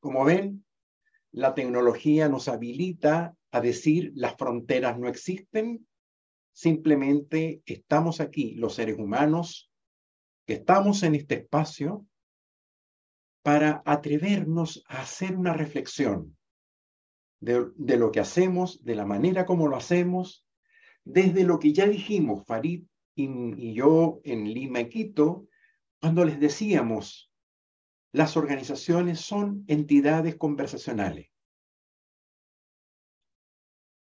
Como ven, la tecnología nos habilita a decir las fronteras no existen, simplemente estamos aquí, los seres humanos, que estamos en este espacio, para atrevernos a hacer una reflexión de, lo que hacemos, de la manera como lo hacemos, desde lo que ya dijimos, Farid y yo en Lima y Quito, cuando les decíamos, las organizaciones son entidades conversacionales.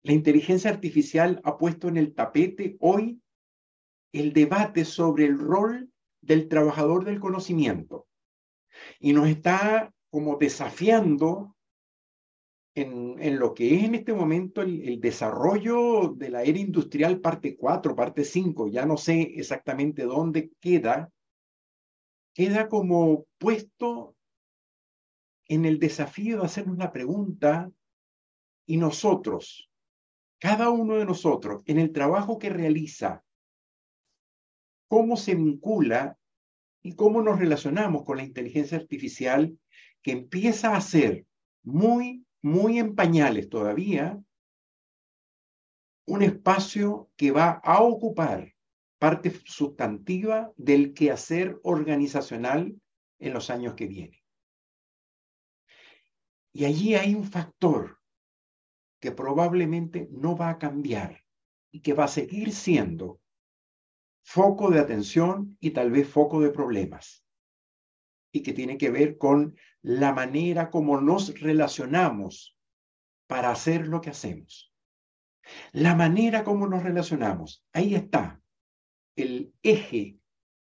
La inteligencia artificial ha puesto en el tapete hoy el debate sobre el rol del trabajador del conocimiento y nos está como desafiando en, lo que es en este momento el, el, desarrollo de la era industrial parte 4, parte 5, ya no sé exactamente dónde queda, queda como puesto en el desafío de hacernos una pregunta y nosotros, cada uno de nosotros, en el trabajo que realiza, cómo se vincula y cómo nos relacionamos con la inteligencia artificial que empieza a ser muy, muy en pañales todavía, un espacio que va a ocupar parte sustantiva del quehacer organizacional en los años que vienen. Y allí hay un factor que probablemente no va a cambiar y que va a seguir siendo foco de atención y tal vez foco de problemas. Y que tiene que ver con la manera como nos relacionamos para hacer lo que hacemos. La manera como nos relacionamos. Ahí está el eje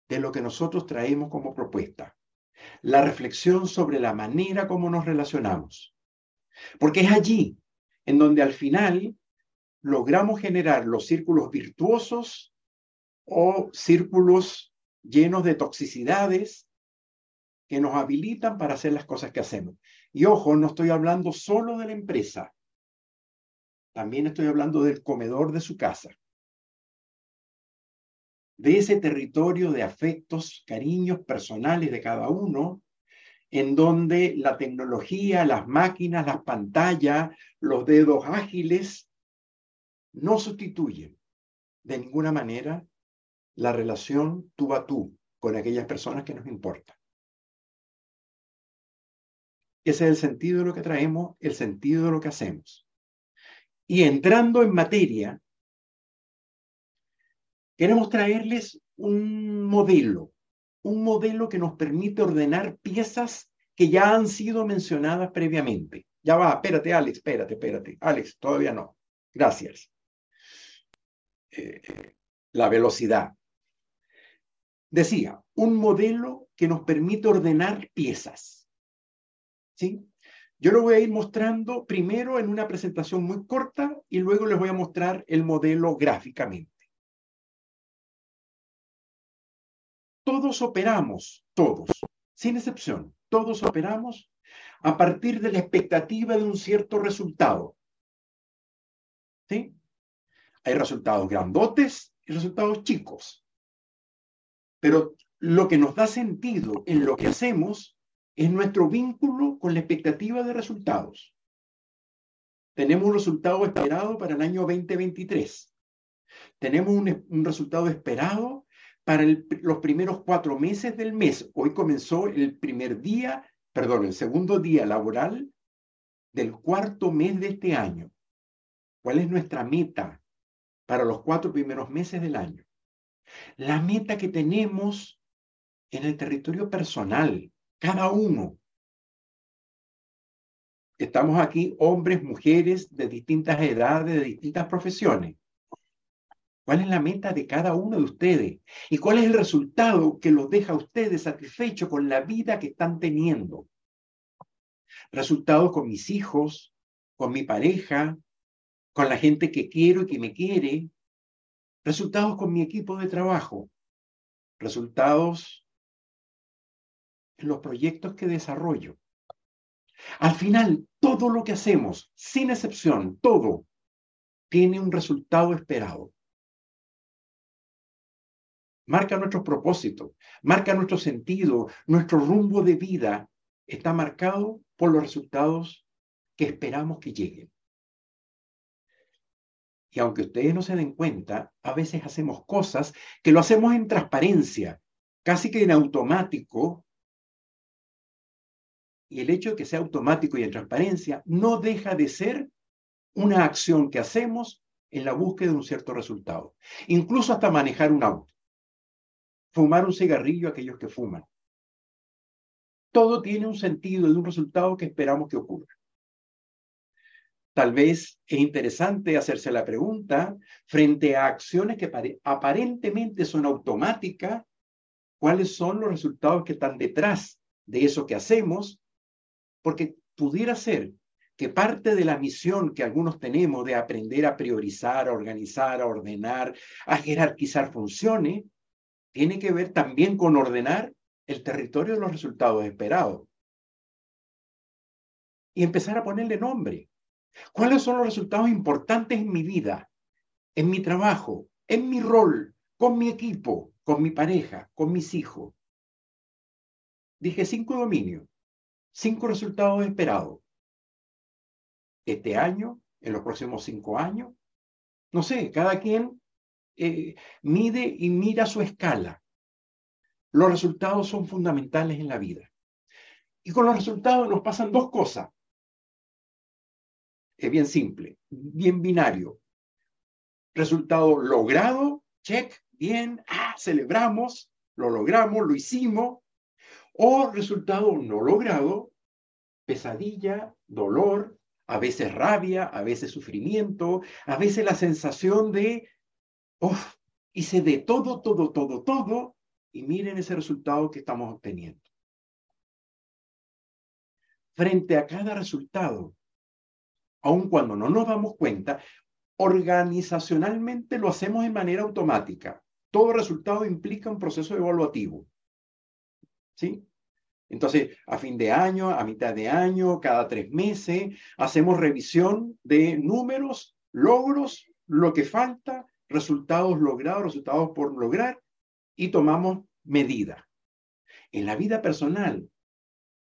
de lo que nosotros traemos como propuesta. La reflexión sobre la manera como nos relacionamos. Porque es allí en donde al final logramos generar los círculos virtuosos o círculos llenos de toxicidades que nos habilitan para hacer las cosas que hacemos. Y ojo, no estoy hablando solo de la empresa, también estoy hablando del comedor de su casa de ese territorio de afectos, cariños personales de cada uno, en donde la tecnología, las máquinas, las pantallas, los dedos ágiles, no sustituyen de ninguna manera la relación tú a tú con aquellas personas que nos importan. Ese es el sentido de lo que traemos, el sentido de lo que hacemos. Y entrando en materia, Queremos traerles un modelo, un modelo que nos permite ordenar piezas que ya han sido mencionadas previamente. Ya va, espérate, Alex, espérate, espérate. Alex, todavía no. Gracias. Eh, la velocidad. Decía, un modelo que nos permite ordenar piezas. ¿Sí? Yo lo voy a ir mostrando primero en una presentación muy corta y luego les voy a mostrar el modelo gráficamente. Todos operamos, todos, sin excepción, todos operamos a partir de la expectativa de un cierto resultado. ¿Sí? Hay resultados grandotes y resultados chicos. Pero lo que nos da sentido en lo que hacemos es nuestro vínculo con la expectativa de resultados. Tenemos un resultado esperado para el año 2023. Tenemos un, un resultado esperado para los primeros cuatro meses del mes. Hoy comenzó el primer día, perdón, el segundo día laboral del cuarto mes de este año. ¿Cuál es nuestra meta para los cuatro primeros meses del año? La meta que tenemos en el territorio personal, cada uno. Estamos aquí hombres, mujeres de distintas edades, de distintas profesiones. ¿Cuál es la meta de cada uno de ustedes? ¿Y cuál es el resultado que los deja a ustedes satisfechos con la vida que están teniendo? Resultados con mis hijos, con mi pareja, con la gente que quiero y que me quiere. Resultados con mi equipo de trabajo. Resultados en los proyectos que desarrollo. Al final, todo lo que hacemos, sin excepción, todo, tiene un resultado esperado marca nuestros propósitos, marca nuestro sentido, nuestro rumbo de vida está marcado por los resultados que esperamos que lleguen. Y aunque ustedes no se den cuenta, a veces hacemos cosas que lo hacemos en transparencia, casi que en automático. Y el hecho de que sea automático y en transparencia no deja de ser una acción que hacemos en la búsqueda de un cierto resultado. Incluso hasta manejar un auto. Fumar un cigarrillo a aquellos que fuman. Todo tiene un sentido de un resultado que esperamos que ocurra. Tal vez es interesante hacerse la pregunta frente a acciones que aparentemente son automáticas, ¿cuáles son los resultados que están detrás de eso que hacemos? Porque pudiera ser que parte de la misión que algunos tenemos de aprender a priorizar, a organizar, a ordenar, a jerarquizar funciones, tiene que ver también con ordenar el territorio de los resultados esperados. Y empezar a ponerle nombre. ¿Cuáles son los resultados importantes en mi vida, en mi trabajo, en mi rol, con mi equipo, con mi pareja, con mis hijos? Dije cinco dominios, cinco resultados esperados este año, en los próximos cinco años. No sé, cada quien eh, mide y mira su escala. Los resultados son fundamentales en la vida. Y con los resultados nos pasan dos cosas. Es bien simple, bien binario. Resultado logrado, check, bien, ah, celebramos, lo logramos, lo hicimos. O resultado no logrado, pesadilla, dolor, a veces rabia, a veces sufrimiento, a veces la sensación de, oh, hice de todo, todo, todo, todo, y miren ese resultado que estamos obteniendo. Frente a cada resultado, aun cuando no nos damos cuenta, organizacionalmente lo hacemos de manera automática. Todo resultado implica un proceso evaluativo. ¿Sí? Entonces, a fin de año, a mitad de año, cada tres meses, hacemos revisión de números, logros, lo que falta, resultados logrados, resultados por lograr y tomamos medidas. En la vida personal,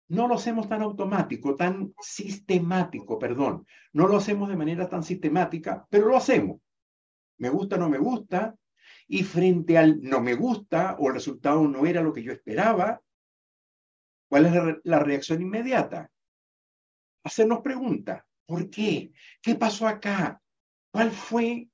no lo hacemos tan automático, tan sistemático, perdón. No lo hacemos de manera tan sistemática, pero lo hacemos. Me gusta, no me gusta. Y frente al no me gusta o el resultado no era lo que yo esperaba, ¿Cuál es la reacción inmediata? Hacernos preguntas. ¿Por qué? ¿Qué pasó acá? ¿Cuál fue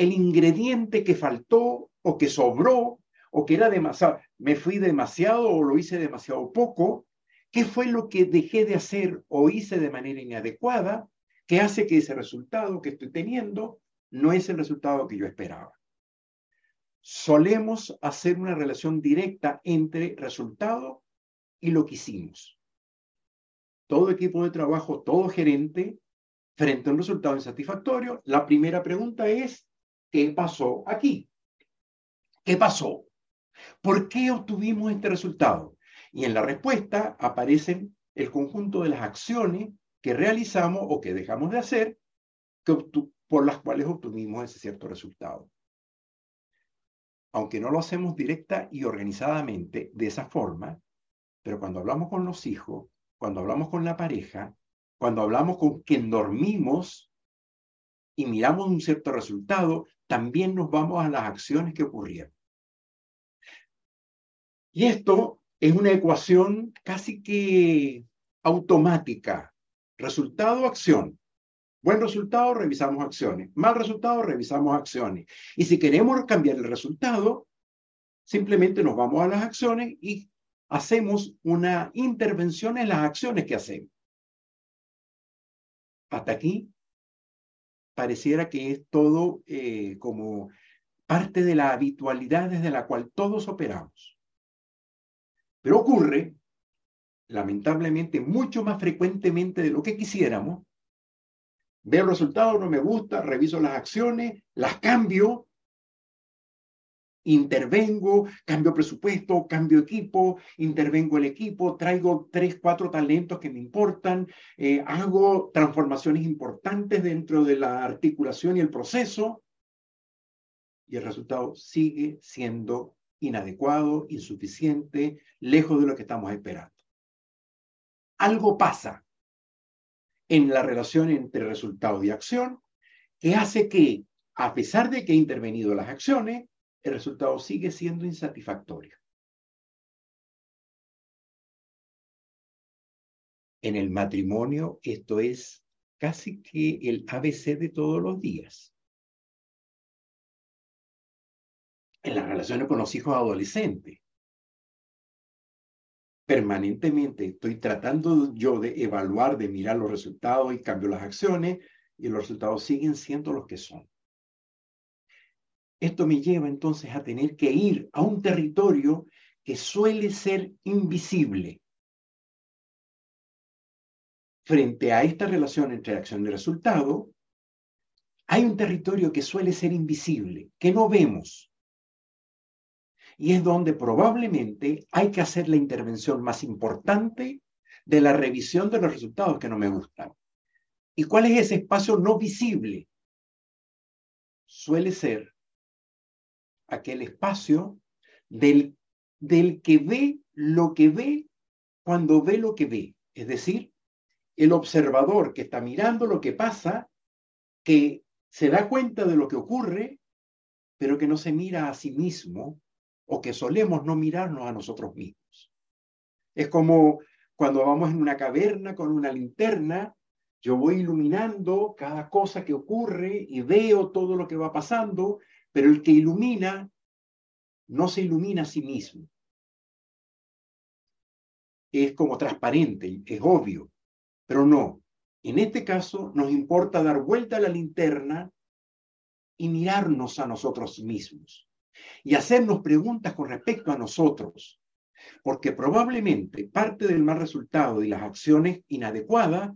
el ingrediente que faltó o que sobró o que era demasiado? ¿Me fui demasiado o lo hice demasiado poco? ¿Qué fue lo que dejé de hacer o hice de manera inadecuada que hace que ese resultado que estoy teniendo no es el resultado que yo esperaba? Solemos hacer una relación directa entre resultado y lo que hicimos. Todo equipo de trabajo, todo gerente, frente a un resultado insatisfactorio, la primera pregunta es, ¿qué pasó aquí? ¿Qué pasó? ¿Por qué obtuvimos este resultado? Y en la respuesta aparecen el conjunto de las acciones que realizamos o que dejamos de hacer que por las cuales obtuvimos ese cierto resultado. Aunque no lo hacemos directa y organizadamente de esa forma, pero cuando hablamos con los hijos, cuando hablamos con la pareja, cuando hablamos con quien dormimos y miramos un cierto resultado, también nos vamos a las acciones que ocurrieron. Y esto es una ecuación casi que automática. Resultado, acción. Buen resultado, revisamos acciones. Mal resultado, revisamos acciones. Y si queremos cambiar el resultado, simplemente nos vamos a las acciones y hacemos una intervención en las acciones que hacemos. Hasta aquí pareciera que es todo eh, como parte de la habitualidad desde la cual todos operamos. Pero ocurre, lamentablemente, mucho más frecuentemente de lo que quisiéramos. Veo el resultado, no me gusta, reviso las acciones, las cambio intervengo, cambio presupuesto, cambio equipo, intervengo el equipo, traigo tres, cuatro talentos que me importan, eh, hago transformaciones importantes dentro de la articulación y el proceso, y el resultado sigue siendo inadecuado, insuficiente, lejos de lo que estamos esperando. algo pasa en la relación entre resultado y acción que hace que, a pesar de que he intervenido las acciones, el resultado sigue siendo insatisfactorio. En el matrimonio esto es casi que el ABC de todos los días. En las relaciones con los hijos adolescentes. Permanentemente estoy tratando yo de evaluar, de mirar los resultados y cambio las acciones y los resultados siguen siendo los que son. Esto me lleva entonces a tener que ir a un territorio que suele ser invisible frente a esta relación entre acción y resultado, hay un territorio que suele ser invisible, que no vemos. Y es donde probablemente hay que hacer la intervención más importante de la revisión de los resultados que no me gustan. ¿Y cuál es ese espacio no visible? Suele ser aquel espacio del, del que ve lo que ve cuando ve lo que ve. Es decir, el observador que está mirando lo que pasa, que se da cuenta de lo que ocurre, pero que no se mira a sí mismo o que solemos no mirarnos a nosotros mismos. Es como cuando vamos en una caverna con una linterna, yo voy iluminando cada cosa que ocurre y veo todo lo que va pasando, pero el que ilumina no se ilumina a sí mismo. Es como transparente, es obvio. Pero no, en este caso nos importa dar vuelta a la linterna y mirarnos a nosotros mismos y hacernos preguntas con respecto a nosotros, porque probablemente parte del mal resultado y las acciones inadecuadas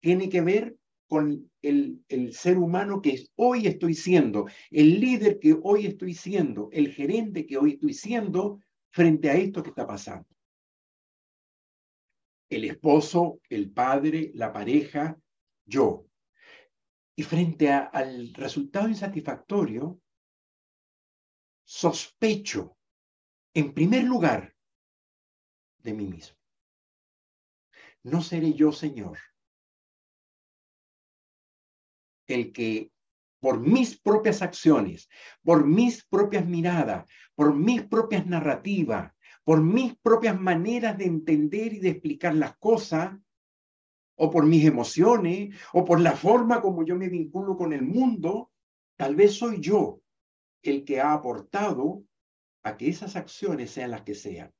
tiene que ver con el, el, ser humano que hoy estoy siendo, el líder que hoy estoy siendo, el gerente que hoy estoy siendo frente a esto que está pasando el esposo, el padre, la pareja, yo. Y frente al resultado insatisfactorio, sospecho, en primer lugar, de mí mismo. No seré yo, Señor, el que por mis propias acciones, por mis propias miradas, por mis propias narrativas, por mis propias maneras de entender y de explicar las cosas, o por mis emociones, o por la forma como yo me vinculo con el mundo, tal vez soy yo el que ha aportado a que esas acciones sean las que sean.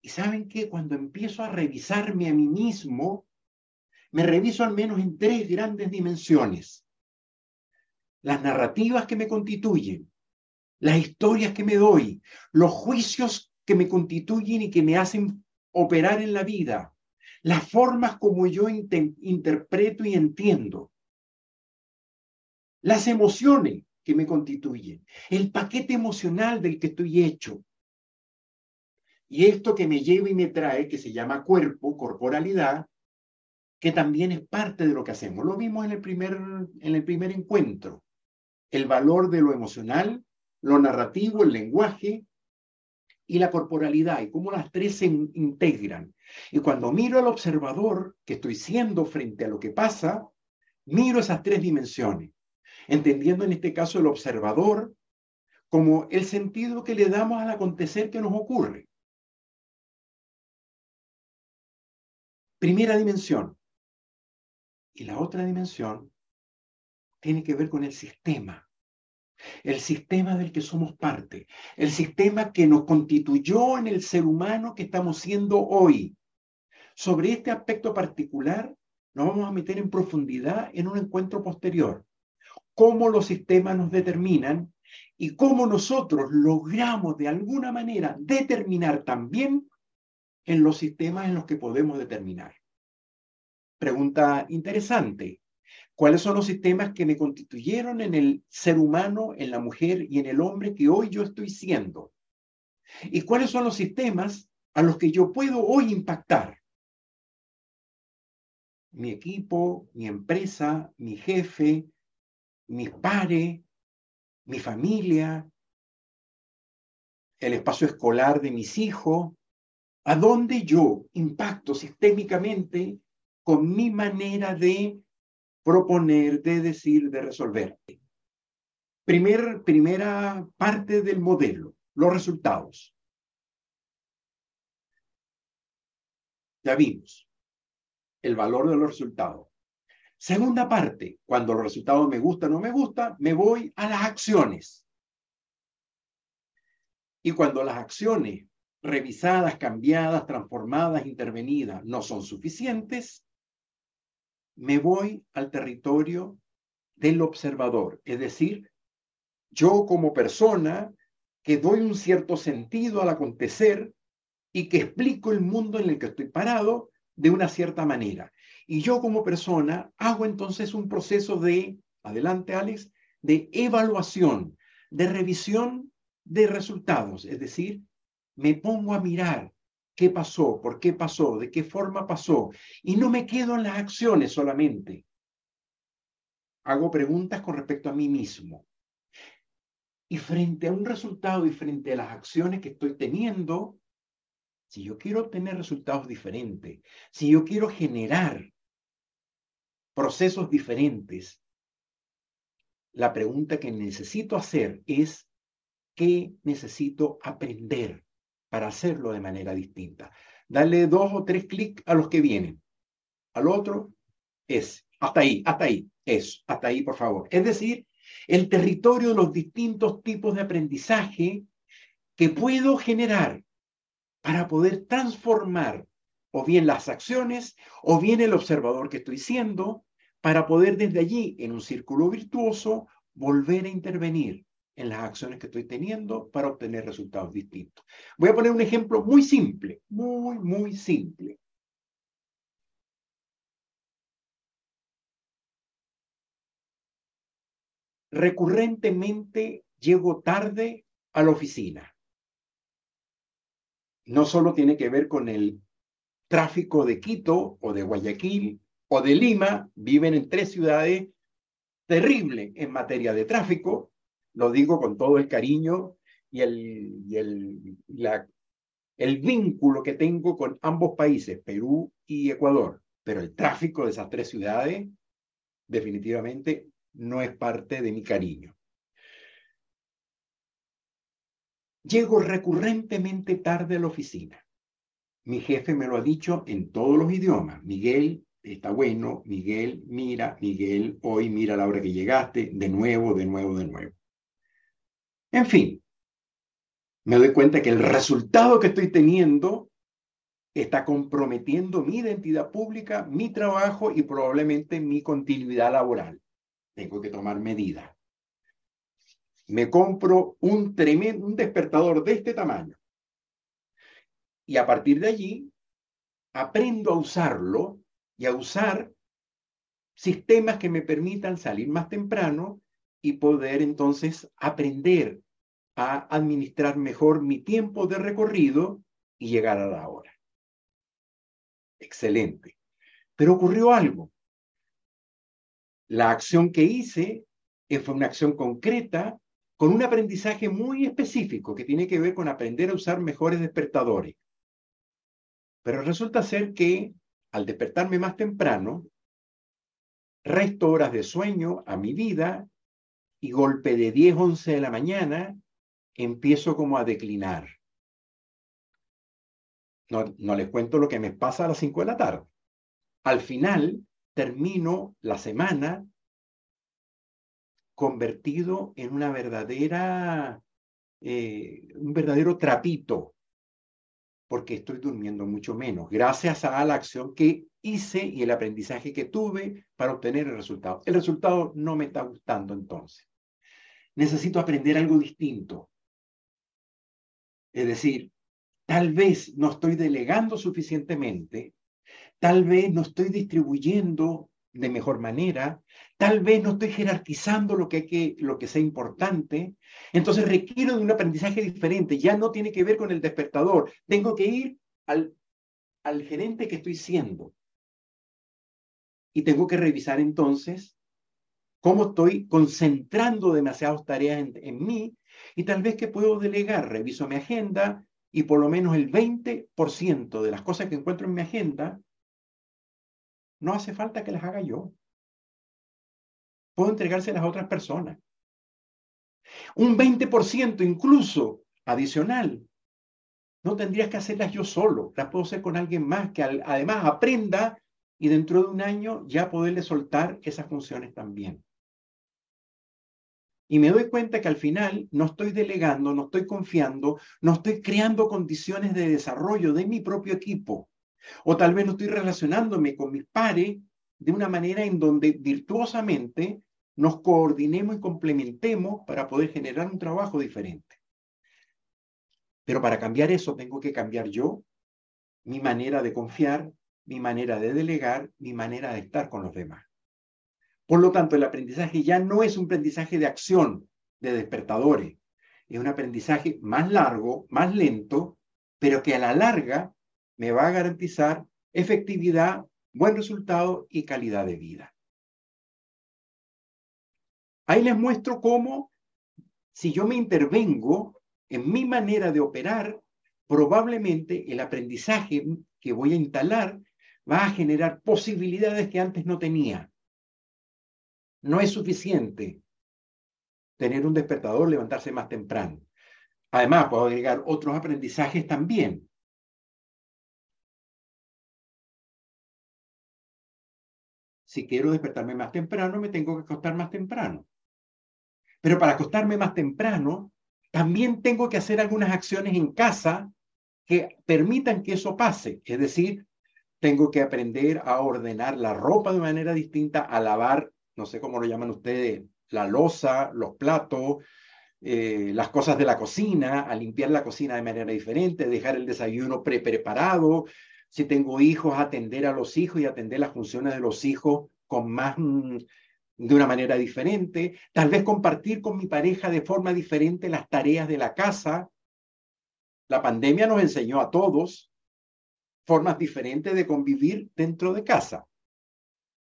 Y saben que cuando empiezo a revisarme a mí mismo, me reviso al menos en tres grandes dimensiones. Las narrativas que me constituyen, las historias que me doy, los juicios que me constituyen y que me hacen operar en la vida, las formas como yo interpreto y entiendo, las emociones que me constituyen, el paquete emocional del que estoy hecho. Y esto que me lleva y me trae, que se llama cuerpo, corporalidad, que también es parte de lo que hacemos. Lo vimos en el primer, en el primer encuentro. El valor de lo emocional, lo narrativo, el lenguaje, y la corporalidad y cómo las tres se integran. Y cuando miro al observador que estoy siendo frente a lo que pasa, miro esas tres dimensiones, entendiendo en este caso el observador como el sentido que le damos al acontecer que nos ocurre. Primera dimensión. Y la otra dimensión tiene que ver con el sistema el sistema del que somos parte, el sistema que nos constituyó en el ser humano que estamos siendo hoy. Sobre este aspecto particular nos vamos a meter en profundidad en un encuentro posterior. Cómo los sistemas nos determinan y cómo nosotros logramos de alguna manera determinar también en los sistemas en los que podemos determinar. Pregunta interesante. ¿Cuáles son los sistemas que me constituyeron en el ser humano, en la mujer y en el hombre que hoy yo estoy siendo? ¿Y cuáles son los sistemas a los que yo puedo hoy impactar? Mi equipo, mi empresa, mi jefe, mis pares, mi familia, el espacio escolar de mis hijos, a dónde yo impacto sistémicamente con mi manera de proponer, de decir, de resolver. Primer, primera parte del modelo, los resultados. Ya vimos el valor de los resultados. Segunda parte, cuando los resultados me gustan o no me gustan, me voy a las acciones. Y cuando las acciones revisadas, cambiadas, transformadas, intervenidas no son suficientes, me voy al territorio del observador, es decir, yo como persona que doy un cierto sentido al acontecer y que explico el mundo en el que estoy parado de una cierta manera. Y yo como persona hago entonces un proceso de, adelante Alex, de evaluación, de revisión de resultados, es decir, me pongo a mirar qué pasó, por qué pasó, de qué forma pasó, y no me quedo en las acciones solamente. Hago preguntas con respecto a mí mismo. Y frente a un resultado y frente a las acciones que estoy teniendo, si yo quiero obtener resultados diferentes, si yo quiero generar procesos diferentes, la pregunta que necesito hacer es, ¿qué necesito aprender para hacerlo de manera distinta? Dale dos o tres clics a los que vienen. Al otro es, hasta ahí, hasta ahí, es, hasta ahí, por favor. Es decir, el territorio de los distintos tipos de aprendizaje que puedo generar para poder transformar o bien las acciones o bien el observador que estoy siendo, para poder desde allí, en un círculo virtuoso, volver a intervenir en las acciones que estoy teniendo para obtener resultados distintos. Voy a poner un ejemplo muy simple, muy, muy simple. Recurrentemente llego tarde a la oficina. No solo tiene que ver con el tráfico de Quito o de Guayaquil o de Lima, viven en tres ciudades terribles en materia de tráfico, lo digo con todo el cariño y el, el, el vínculo que tengo con ambos países, Perú y Ecuador, pero el tráfico de esas tres ciudades definitivamente no es parte de mi cariño. Llego recurrentemente tarde a la oficina. Mi jefe me lo ha dicho en todos los idiomas. Miguel, está bueno. Miguel, mira. Miguel, hoy mira la hora que llegaste. De nuevo, de nuevo, de nuevo. En fin, me doy cuenta que el resultado que estoy teniendo está comprometiendo mi identidad pública, mi trabajo y probablemente mi continuidad laboral. Tengo que tomar medidas. Me compro un tremendo un despertador de este tamaño y a partir de allí aprendo a usarlo y a usar sistemas que me permitan salir más temprano y poder entonces aprender a administrar mejor mi tiempo de recorrido y llegar a la hora. Excelente. Pero ocurrió algo. La acción que hice fue una acción concreta con un aprendizaje muy específico que tiene que ver con aprender a usar mejores despertadores. Pero resulta ser que al despertarme más temprano, resto horas de sueño a mi vida y golpe de 10, 11 de la mañana, empiezo como a declinar. No, no les cuento lo que me pasa a las 5 de la tarde. Al final, termino la semana convertido en una verdadera, eh, un verdadero trapito, porque estoy durmiendo mucho menos, gracias a la acción que hice y el aprendizaje que tuve para obtener el resultado. El resultado no me está gustando entonces. Necesito aprender algo distinto. Es decir, tal vez no estoy delegando suficientemente, tal vez no estoy distribuyendo de mejor manera, tal vez no estoy jerarquizando lo que, hay que, lo que sea importante, entonces requiero de un aprendizaje diferente, ya no tiene que ver con el despertador, tengo que ir al, al gerente que estoy siendo. Y tengo que revisar entonces cómo estoy concentrando demasiadas tareas en, mí y tal vez que puedo delegar, reviso mi agenda, y por lo menos el 20% de las cosas que encuentro en mi agenda, no hace falta que las haga yo. Puedo entregárselas a otras personas. Un 20% incluso adicional. No tendrías que hacerlas yo solo, las puedo hacer con alguien más que además aprenda y dentro de un año ya poderle soltar esas funciones también. Y me doy cuenta que al final no estoy delegando, no estoy confiando, no estoy creando condiciones de desarrollo de mi propio equipo. O tal vez no estoy relacionándome con mis pares de una manera en donde virtuosamente nos coordinemos y complementemos para poder generar un trabajo diferente. Pero para cambiar eso tengo que cambiar yo, mi manera de confiar, mi manera de delegar, mi manera de estar con los demás. Por lo tanto, el aprendizaje ya no es un aprendizaje de acción, de despertadores. Es un aprendizaje más largo, más lento, pero que a la larga me va a garantizar efectividad, buen resultado y calidad de vida. Ahí les muestro cómo, si yo me intervengo en mi manera de operar, probablemente el aprendizaje que voy a instalar va a generar posibilidades que antes no tenía. No es suficiente tener un despertador, levantarse más temprano. Además, puedo agregar otros aprendizajes también. Si quiero despertarme más temprano, me tengo que acostar más temprano. Pero para acostarme más temprano, también tengo que hacer algunas acciones en casa que permitan que eso pase. Es decir, tengo que aprender a ordenar la ropa de manera distinta, a lavar no sé cómo lo llaman ustedes, la losa, los platos, eh, las cosas de la cocina, a limpiar la cocina de manera diferente, dejar el desayuno pre-preparado, si tengo hijos, atender a los hijos y atender las funciones de los hijos con más, mm, de una manera diferente, tal vez compartir con mi pareja de forma diferente las tareas de la casa. La pandemia nos enseñó a todos formas diferentes de convivir dentro de casa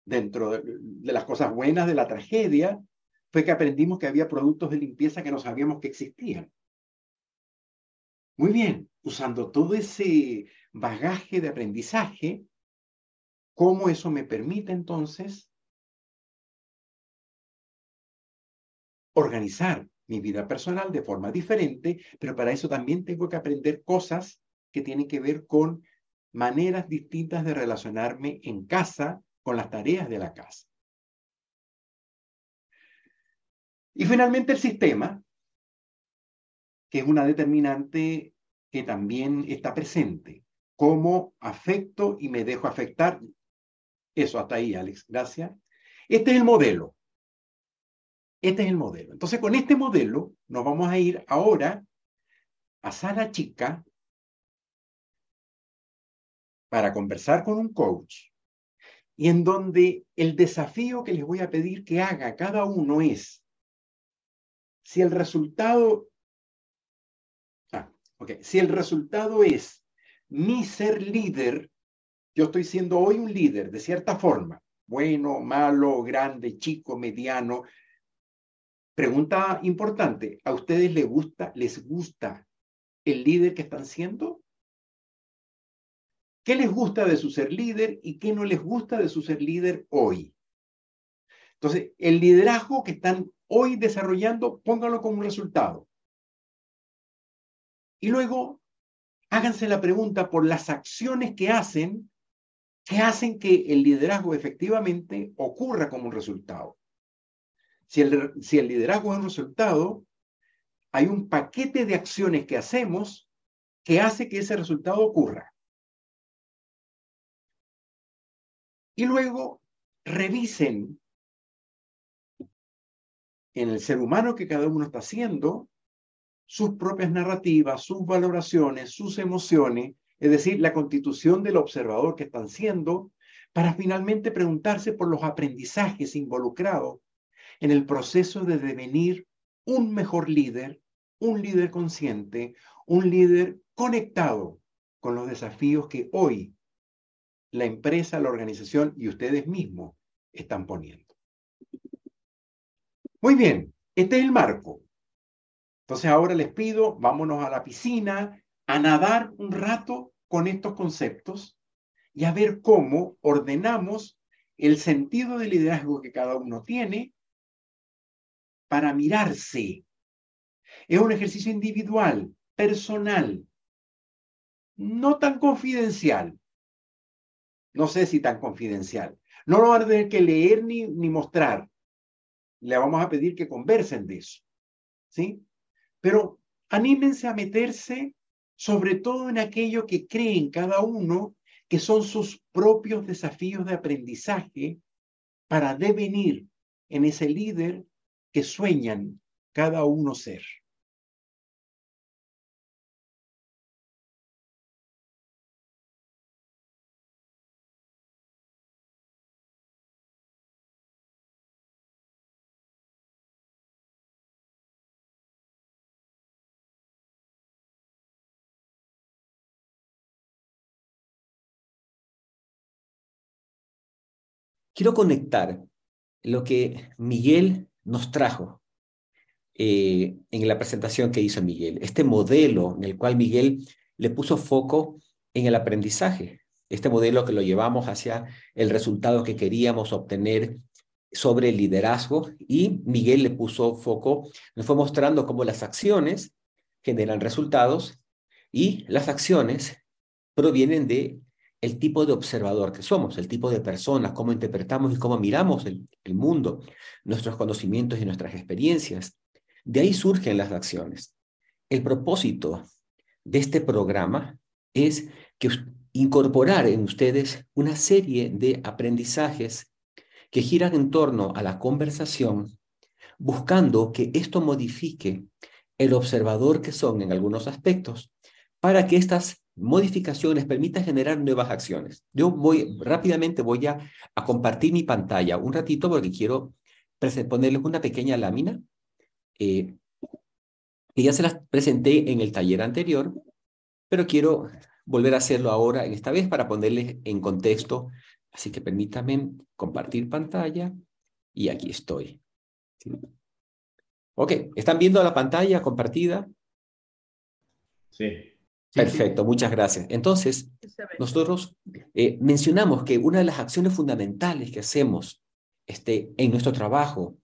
dentro de, las cosas buenas de la tragedia, fue que aprendimos que había productos de limpieza que no sabíamos que existían. Muy bien, usando todo ese bagaje de aprendizaje, ¿cómo eso me permite entonces organizar mi vida personal de forma diferente? Pero para eso también tengo que aprender cosas que tienen que ver con maneras distintas de relacionarme en casa con las tareas de la casa. Y finalmente el sistema, que es una determinante que también está presente. Cómo afecto y me dejo afectar. Eso hasta ahí, Alex. Gracias. Este es el modelo. Este es el modelo. Entonces, con este modelo nos vamos a ir ahora a sala chica para conversar con un coach y en donde el desafío que les voy a pedir que haga cada uno es, si el resultado, ah, si el resultado es mi ser líder, yo estoy siendo hoy un líder de cierta forma, bueno, malo, grande, chico, mediano. Pregunta importante, ¿a ustedes les gusta, les gusta el líder que están siendo? ¿Qué les gusta de su ser líder y qué no les gusta de su ser líder hoy? Entonces, el liderazgo que están hoy desarrollando, pónganlo como resultado. Y luego, háganse la pregunta por las acciones que hacen, que hacen que el liderazgo efectivamente ocurra como un resultado. Si el, si el liderazgo es un resultado, hay un paquete de acciones que hacemos que hace que ese resultado ocurra. Y luego revisen en el ser humano que cada uno está haciendo sus propias narrativas, sus valoraciones, sus emociones, es decir, la constitución del observador que están siendo, para finalmente preguntarse por los aprendizajes involucrados en el proceso de devenir un mejor líder, un líder consciente, un líder conectado con los desafíos que hoy la empresa, la organización y ustedes mismos están poniendo. Muy bien, este es el marco. Entonces ahora les pido, vámonos a la piscina, a nadar un rato con estos conceptos y a ver cómo ordenamos el sentido de liderazgo que cada uno tiene para mirarse. Es un ejercicio individual, personal, no tan confidencial. No sé si tan confidencial. No lo van a tener que leer ni, ni mostrar. Le vamos a pedir que conversen de eso. ¿Sí? Pero anímense a meterse sobre todo en aquello que creen cada uno que son sus propios desafíos de aprendizaje para devenir en ese líder que sueñan cada uno ser. Quiero conectar lo que Miguel nos trajo eh, en la presentación que hizo Miguel, este modelo en el cual Miguel le puso foco en el aprendizaje, este modelo que lo llevamos hacia el resultado que queríamos obtener sobre el liderazgo y Miguel le puso foco, nos fue mostrando cómo las acciones generan resultados y las acciones provienen de el tipo de observador que somos, el tipo de persona, cómo interpretamos y cómo miramos el, mundo, nuestros conocimientos y nuestras experiencias. De ahí surgen las acciones. El propósito de este programa es que incorporar en ustedes una serie de aprendizajes que giran en torno a la conversación, buscando que esto modifique el observador que son en algunos aspectos, para que estas modificaciones permitan generar nuevas acciones. Yo voy rápidamente voy a, compartir mi pantalla un ratito porque quiero ponerles una pequeña lámina eh, ya se las presenté en el taller anterior, pero quiero volver a hacerlo ahora, en esta vez, para ponerles en contexto. Así que permítanme compartir pantalla y aquí estoy. Ok, ¿están viendo la pantalla compartida? Sí. Perfecto, muchas gracias. Entonces, nosotros eh, mencionamos que una de las acciones fundamentales que hacemos este, en nuestro trabajo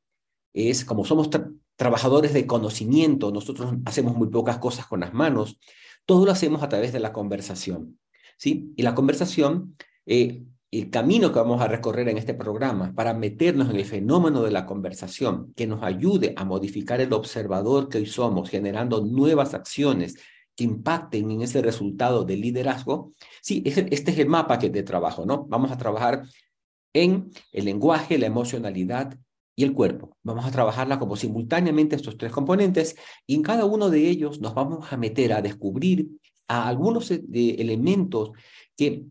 es, como somos trabajadores de conocimiento, nosotros hacemos muy pocas cosas con las manos, todo lo hacemos a través de la conversación. ¿sí? Y la conversación, eh, el camino que vamos a recorrer en este programa para meternos en el fenómeno de la conversación, que nos ayude a modificar el observador que hoy somos, generando nuevas acciones que impacten en ese resultado de liderazgo, sí, este es el mapa que de trabajo, ¿no? Vamos a trabajar en el lenguaje, la emocionalidad y el cuerpo. Vamos a trabajarla como simultáneamente estos tres componentes y en cada uno de ellos nos vamos a meter a descubrir a algunos eh, elementos que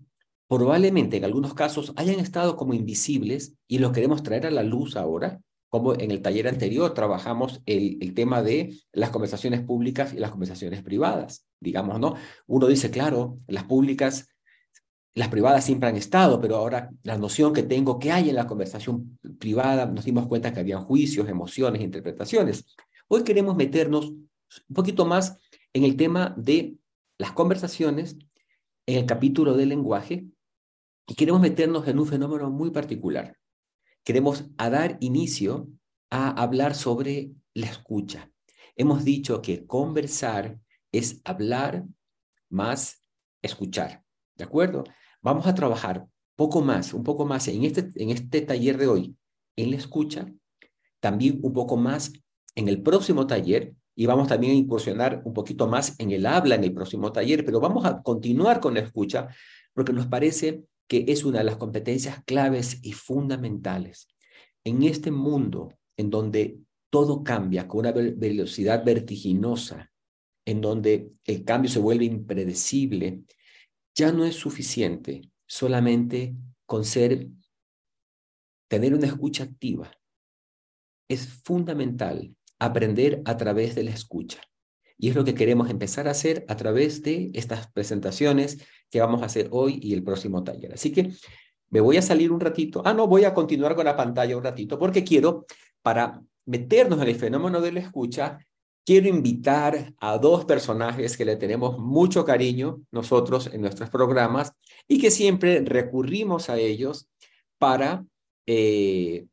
probablemente en algunos casos hayan estado como invisibles y los queremos traer a la luz ahora como en el taller anterior trabajamos el, tema de las conversaciones públicas y las conversaciones privadas, digamos, ¿no? Uno dice, claro, las públicas, las privadas siempre han estado, pero ahora la noción que tengo que hay en la conversación privada, nos dimos cuenta que habían juicios, emociones, interpretaciones. Hoy queremos meternos un poquito más en el tema de las conversaciones, en el capítulo del lenguaje, y queremos meternos en un fenómeno muy particular, queremos a dar inicio a hablar sobre la escucha. Hemos dicho que conversar es hablar más escuchar, ¿de acuerdo? Vamos a trabajar poco más, un poco más en este, en este taller de hoy, en la escucha, también un poco más en el próximo taller y vamos también a incursionar un poquito más en el habla en el próximo taller, pero vamos a continuar con la escucha porque nos parece que es una de las competencias claves y fundamentales. En este mundo en donde todo cambia con una velocidad vertiginosa, en donde el cambio se vuelve impredecible, ya no es suficiente solamente con ser, tener una escucha activa. Es fundamental aprender a través de la escucha. Y es lo que queremos empezar a hacer a través de estas presentaciones que vamos a hacer hoy y el próximo taller. Así que me voy a salir un ratito. Ah, no, voy a continuar con la pantalla un ratito porque quiero, para meternos en el fenómeno de la escucha, quiero invitar a dos personajes que le tenemos mucho cariño nosotros en nuestros programas y que siempre recurrimos a ellos para, eh,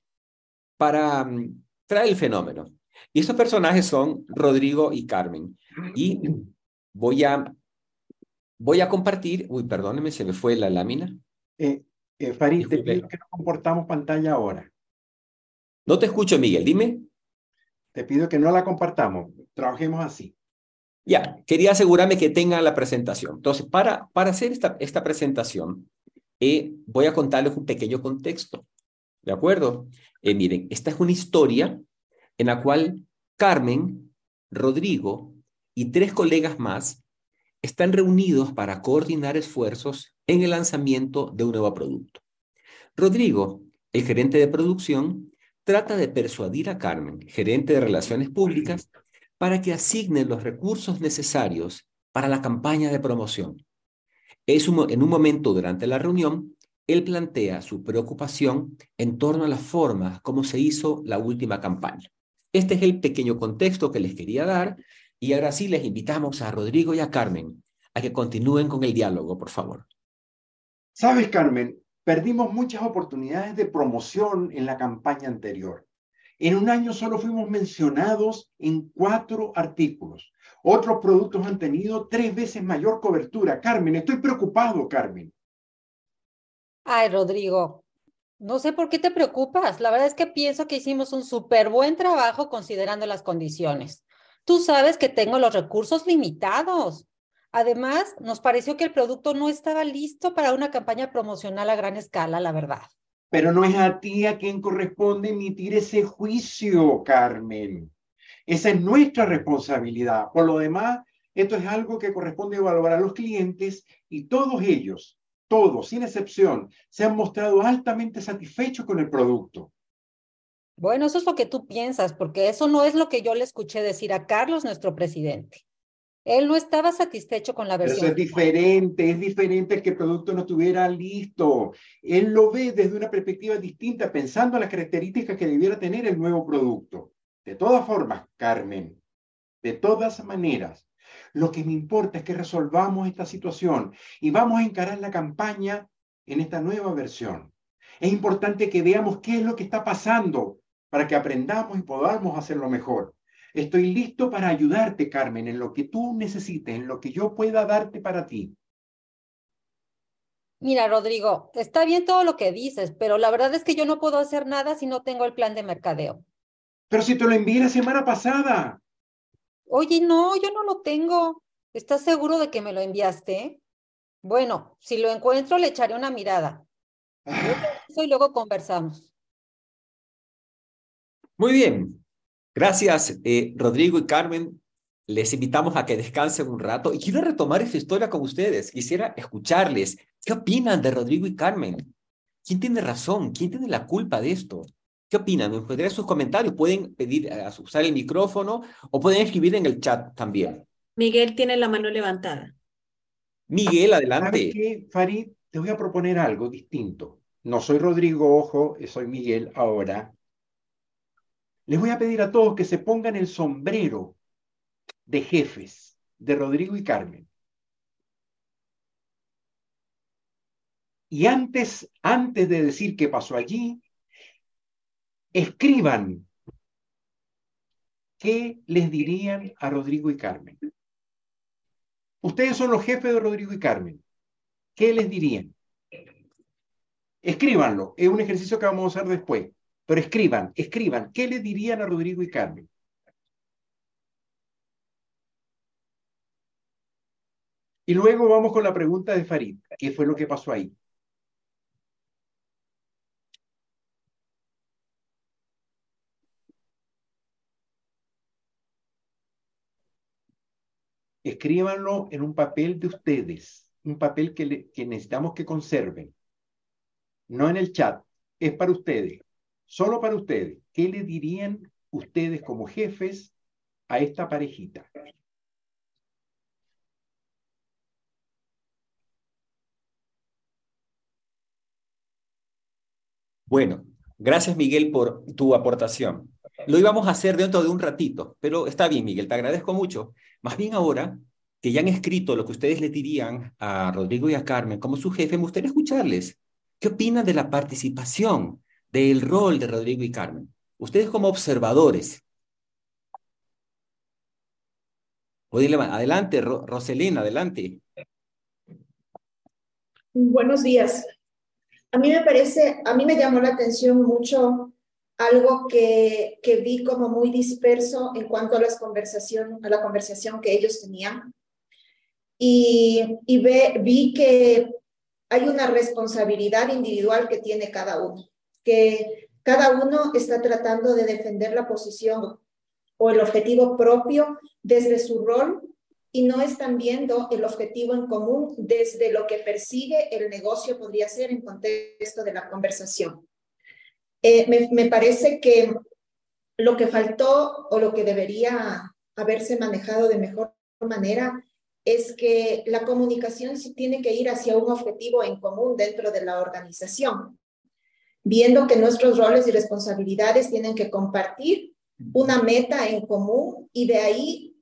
para mm, traer el fenómeno. Y estos personajes son Rodrigo y Carmen. Y voy a, voy a compartir, uy, perdóneme, se me fue la lámina. Eh, eh, Farid, te pido que no comportamos pantalla ahora. No te escucho, Miguel, dime. Te pido que no la compartamos, trabajemos así. Ya, quería asegurarme que tengan la presentación. Entonces, para, para hacer esta, esta presentación, eh, voy a contarles un pequeño contexto. ¿De acuerdo? Eh, miren, esta es una historia en la cual Carmen, Rodrigo y tres colegas más están reunidos para coordinar esfuerzos en el lanzamiento de un nuevo producto. Rodrigo, el gerente de producción, trata de persuadir a Carmen, gerente de Relaciones Públicas, para que asigne los recursos necesarios para la campaña de promoción. En un momento durante la reunión, él plantea su preocupación en torno a la forma como se hizo la última campaña. Este es el pequeño contexto que les quería dar y ahora sí les invitamos a Rodrigo y a Carmen a que continúen con el diálogo, por favor. Sabes, Carmen, Perdimos muchas oportunidades de promoción en la campaña anterior. En un año solo fuimos mencionados en cuatro artículos. Otros productos han tenido tres veces mayor cobertura. Carmen, estoy preocupado, Carmen. Ay, Rodrigo, no sé por qué te preocupas. La verdad es que pienso que hicimos un súper buen trabajo considerando las condiciones. Tú sabes que tengo los recursos limitados. Además, nos pareció que el producto no estaba listo para una campaña promocional a gran escala, la verdad. Pero no es a ti a quien corresponde emitir ese juicio, Carmen. Esa es nuestra responsabilidad. Por lo demás, esto es algo que corresponde evaluar a los clientes y todos ellos, todos, sin excepción, se han mostrado altamente satisfechos con el producto. Bueno, eso es lo que tú piensas, porque eso no es lo que yo le escuché decir a Carlos, nuestro presidente. Él no estaba satisfecho con la versión. Eso es diferente, es diferente que el producto no estuviera listo. Él lo ve desde una perspectiva distinta, pensando en las características que debiera tener el nuevo producto. De todas formas, Carmen, de todas maneras, lo que me importa es que resolvamos esta situación y vamos a encarar la campaña en esta nueva versión. Es importante que veamos qué es lo que está pasando para que aprendamos y podamos hacerlo mejor. Estoy listo para ayudarte, Carmen, en lo que tú necesites, en lo que yo pueda darte para ti. Mira, Rodrigo, está bien todo lo que dices, pero la verdad es que yo no puedo hacer nada si no tengo el plan de mercadeo. Pero si te lo envié la semana pasada. Oye, no, yo no lo tengo. ¿Estás seguro de que me lo enviaste? Bueno, si lo encuentro, le echaré una mirada. Y luego conversamos. Muy bien. Gracias, eh, Rodrigo y Carmen. Les invitamos a que descansen un rato y quiero retomar esta historia con ustedes. Quisiera escucharles. ¿Qué opinan de Rodrigo y Carmen? ¿Quién tiene razón? ¿Quién tiene la culpa de esto? ¿Qué opinan? Me pueden sus comentarios. Pueden pedir a usar el micrófono o pueden escribir en el chat también. Miguel tiene la mano levantada. Miguel, adelante. ¿Sabes qué, Farid? Te voy a proponer algo distinto. No soy Rodrigo, ojo, soy Miguel ahora. Les voy a pedir a todos que se pongan el sombrero de jefes de Rodrigo y Carmen. Y antes, antes de decir qué pasó allí, escriban qué les dirían a Rodrigo y Carmen. Ustedes son los jefes de Rodrigo y Carmen. ¿Qué les dirían? Escríbanlo. Es un ejercicio que vamos a hacer después. Pero escriban, escriban, ¿qué le dirían a Rodrigo y Carmen? Y luego vamos con la pregunta de Farid. ¿Qué fue lo que pasó ahí? Escríbanlo en un papel de ustedes, un papel que, que necesitamos que conserven. No en el chat, es para ustedes solo para ustedes, ¿qué le dirían ustedes como jefes a esta parejita? Bueno, gracias Miguel por tu aportación. Lo íbamos a hacer dentro de un ratito, pero está bien, Miguel, te agradezco mucho. Más bien ahora que ya han escrito lo que ustedes le dirían a Rodrigo y a Carmen como su jefe, me gustaría escucharles. ¿Qué opinan de la participación, del rol de Rodrigo y Carmen? Ustedes como observadores. Adelante, Roselina, adelante. Buenos días. A mí me parece, a mí me llamó la atención mucho algo que, que vi como muy disperso en cuanto a, las conversación, a la conversación que ellos tenían. Y, ve, vi que hay una responsabilidad individual que tiene cada uno, que cada uno está tratando de defender la posición o el objetivo propio desde su rol y no están viendo el objetivo en común desde lo que persigue el negocio podría ser en contexto de la conversación. Eh, me parece que lo que faltó o lo que debería haberse manejado de mejor manera es que la comunicación tiene que ir hacia un objetivo en común dentro de la organización, viendo que nuestros roles y responsabilidades tienen que compartir una meta en común y de ahí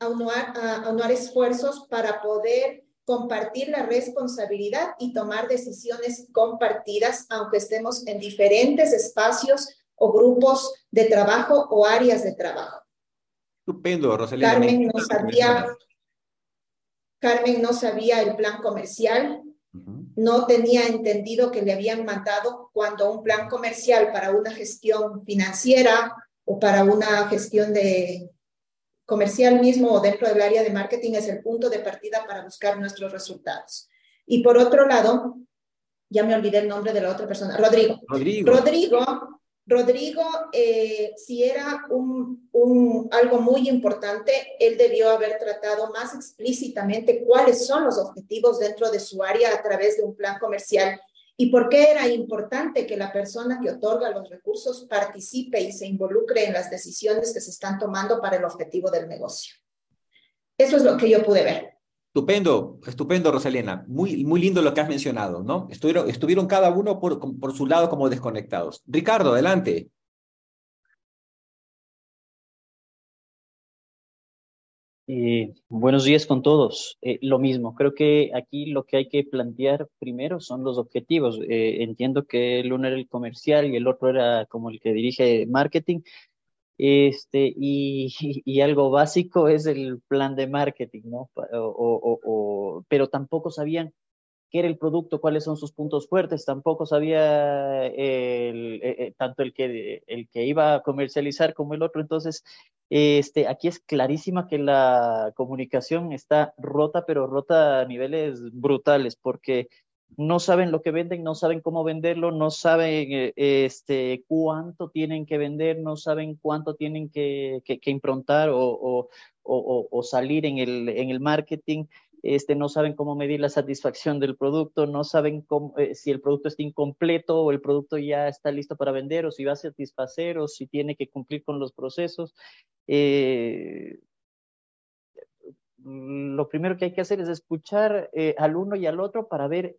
aunar, esfuerzos para poder compartir la responsabilidad y tomar decisiones compartidas, aunque estemos en diferentes espacios o grupos de trabajo o áreas de trabajo. Estupendo, Rosalía. Carmen no sabía, Carmen no sabía el plan comercial, no tenía entendido que le habían mandado cuando un plan comercial para una gestión financiera o para una gestión de comercial mismo o dentro del área de marketing es el punto de partida para buscar nuestros resultados. Y por otro lado, ya me olvidé el nombre de la otra persona, Rodrigo. Rodrigo. Rodrigo, Rodrigo eh, si era un, algo muy importante, él debió haber tratado más explícitamente cuáles son los objetivos dentro de su área a través de un plan comercial ¿Y por qué era importante que la persona que otorga los recursos participe y se involucre en las decisiones que se están tomando para el objetivo del negocio? Eso es lo que yo pude ver. Estupendo, estupendo, Rosalina. Muy, muy lindo lo que has mencionado, ¿no? Estuvieron, estuvieron cada uno por, por su lado como desconectados. Ricardo, adelante. Eh, buenos días con todos. Eh, lo mismo, creo que aquí lo que hay que plantear primero son los objetivos. Eh, entiendo que el uno era el comercial y el otro era como el que dirige marketing. Este, y, algo básico es el plan de marketing, ¿no? O, o, pero tampoco sabían qué era el producto, cuáles son sus puntos fuertes, tampoco sabía el, eh, eh, tanto el que, el que iba a comercializar como el otro. Entonces, este, aquí es clarísima que la comunicación está rota, pero rota a niveles brutales, porque no saben lo que venden, no saben cómo venderlo, no saben eh, este, cuánto tienen que vender, no saben cuánto tienen que, que, improntar o, o, o, salir en el, en el marketing este, no saben cómo medir la satisfacción del producto, no saben eh, si el producto está incompleto o el producto ya está listo para vender o si va a satisfacer o si tiene que cumplir con los procesos. Eh, lo primero que hay que hacer es escuchar eh, al uno y al otro para ver,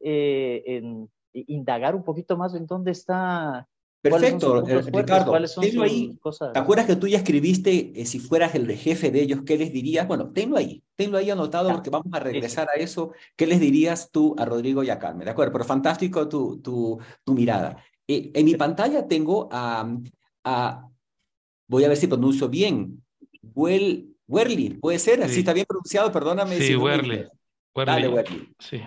indagar un poquito más en dónde está Perfecto, eh, Ricardo. tenlo ahí. ¿Te acuerdas que tú ya escribiste eh, si fueras el jefe de ellos, qué les dirías? Bueno, tenlo ahí, tenlo ahí anotado porque vamos a regresar a eso. ¿Qué les dirías tú a Rodrigo y a Carmen? De acuerdo, pero fantástico tu, tu, tu mirada. Eh, en mi pantalla tengo a, a, voy a ver si pronuncio bien, Well, Werly, ¿puede ser? ¿Así está bien pronunciado? Perdóname. Sí, si Werly. Dale, Werly. Sí,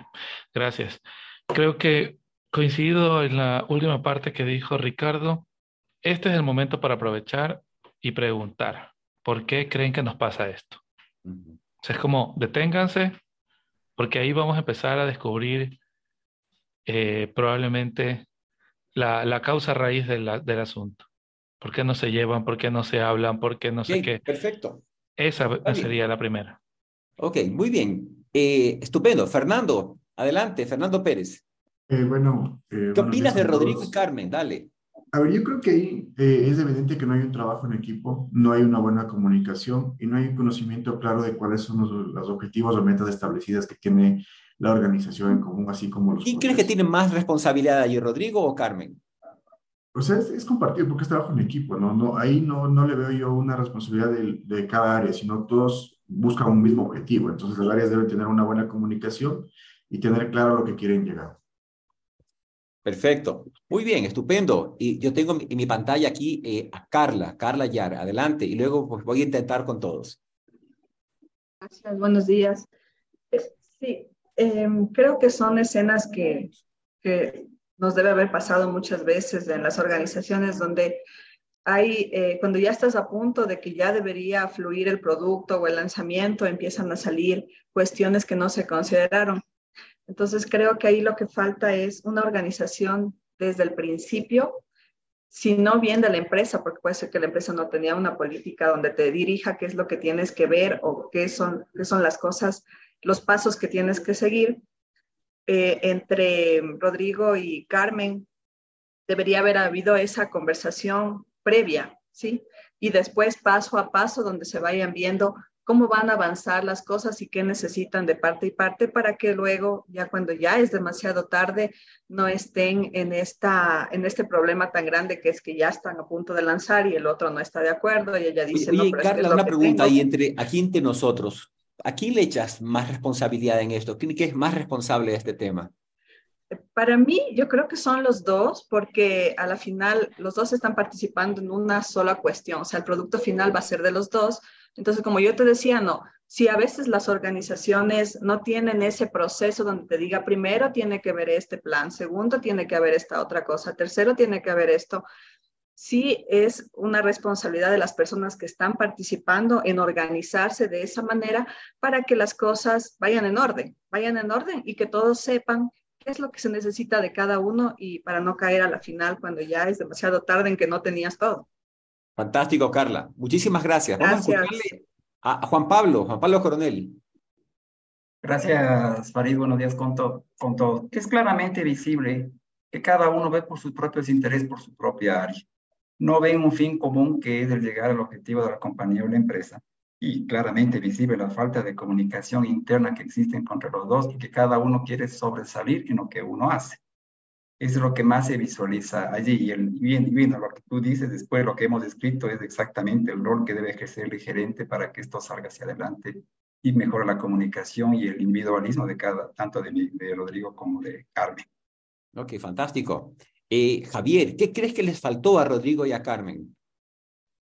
gracias. Creo que Coincido en la última parte que dijo Ricardo. Este es el momento para aprovechar y preguntar, ¿por qué creen que nos pasa esto? es como, deténganse, porque ahí vamos a empezar a descubrir eh, probablemente la, la, causa raíz del asunto. ¿Por qué no se llevan? ¿Por qué no se hablan? ¿Por qué no sé qué? Perfecto. Esa sería la primera. Ok, muy bien. Eh, estupendo. Fernando, adelante, Fernando Pérez. Eh, bueno. Eh, ¿Qué opinas de Rodrigo y Carmen? Dale. A ver, yo creo que ahí eh, es evidente que no hay un trabajo en equipo, no hay una buena comunicación y no hay un conocimiento claro de cuáles son los, objetivos o metas establecidas que tiene la organización en común, así como los... ¿Quién crees que tiene más responsabilidad allí, Rodrigo o Carmen? O sea, es, compartido porque es trabajo en equipo, ¿no? no ahí no, no le veo yo una responsabilidad de, de cada área, sino todos buscan un mismo objetivo. Entonces, las áreas deben tener una buena comunicación y tener claro lo que quieren llegar. Perfecto. Muy bien, estupendo. Y yo tengo en mi pantalla aquí eh, a Carla, Carla Yara. Adelante. Y luego pues, voy a intentar con todos. Gracias, buenos días. Sí, em, creo que son escenas que, que nos debe haber pasado muchas veces en las organizaciones donde hay, eh, cuando ya estás a punto de que ya debería fluir el producto o el lanzamiento, empiezan a salir cuestiones que no se consideraron. Entonces creo que ahí lo que falta es una organización desde el principio, si no bien de la empresa, porque puede ser que la empresa no tenía una política donde te dirija qué es lo que tienes que ver o qué son, qué son las cosas, los pasos que tienes que seguir, eh, entre Rodrigo y Carmen, debería haber habido esa conversación previa, ¿sí? Y después paso a paso donde se vayan viendo cómo van a avanzar las cosas y qué necesitan de parte y parte para que luego, ya cuando ya es demasiado tarde, no estén en, esta, en este problema tan grande que es que ya están a punto de lanzar y el otro no está de acuerdo y ella dice... no, Carla, una pregunta y entre aquí entre nosotros. ¿A quién le echas más responsabilidad en esto? ¿Quién es más responsable de este tema? Para mí, yo creo que son los dos, porque a la final los dos están participando en una sola cuestión, o sea, el producto final va a ser de los dos. Entonces, como yo te decía, no, si a veces las organizaciones no tienen ese proceso donde te diga, primero tiene que ver este plan, segundo tiene que haber esta otra cosa, tercero tiene que haber esto, sí es una responsabilidad de las personas que están participando en organizarse de esa manera para que las cosas vayan en orden, vayan en orden y que todos sepan qué es lo que se necesita de cada uno y para no caer a la final cuando ya es demasiado tarde en que no tenías todo. Fantástico, Carla. Muchísimas gracias. Gracias. a, Juan Pablo, Juan Pablo Coronel. Gracias, Farid. Buenos días con, con todo. Es claramente visible que cada uno ve por sus propios intereses, por su propia área no ven un fin común que es el llegar al objetivo de la compañía o la empresa. Y claramente visible la falta de comunicación interna que existe entre los dos y que cada uno quiere sobresalir en lo que uno hace. Es lo que más se visualiza allí. Y el, bien, bien, lo que tú dices después, lo que hemos escrito es exactamente el rol que debe ejercer el gerente para que esto salga hacia adelante y mejore la comunicación y el individualismo de cada, tanto de, de Rodrigo como de Carmen. Ok, fantástico. Eh, Javier, ¿qué crees que les faltó a Rodrigo y a Carmen?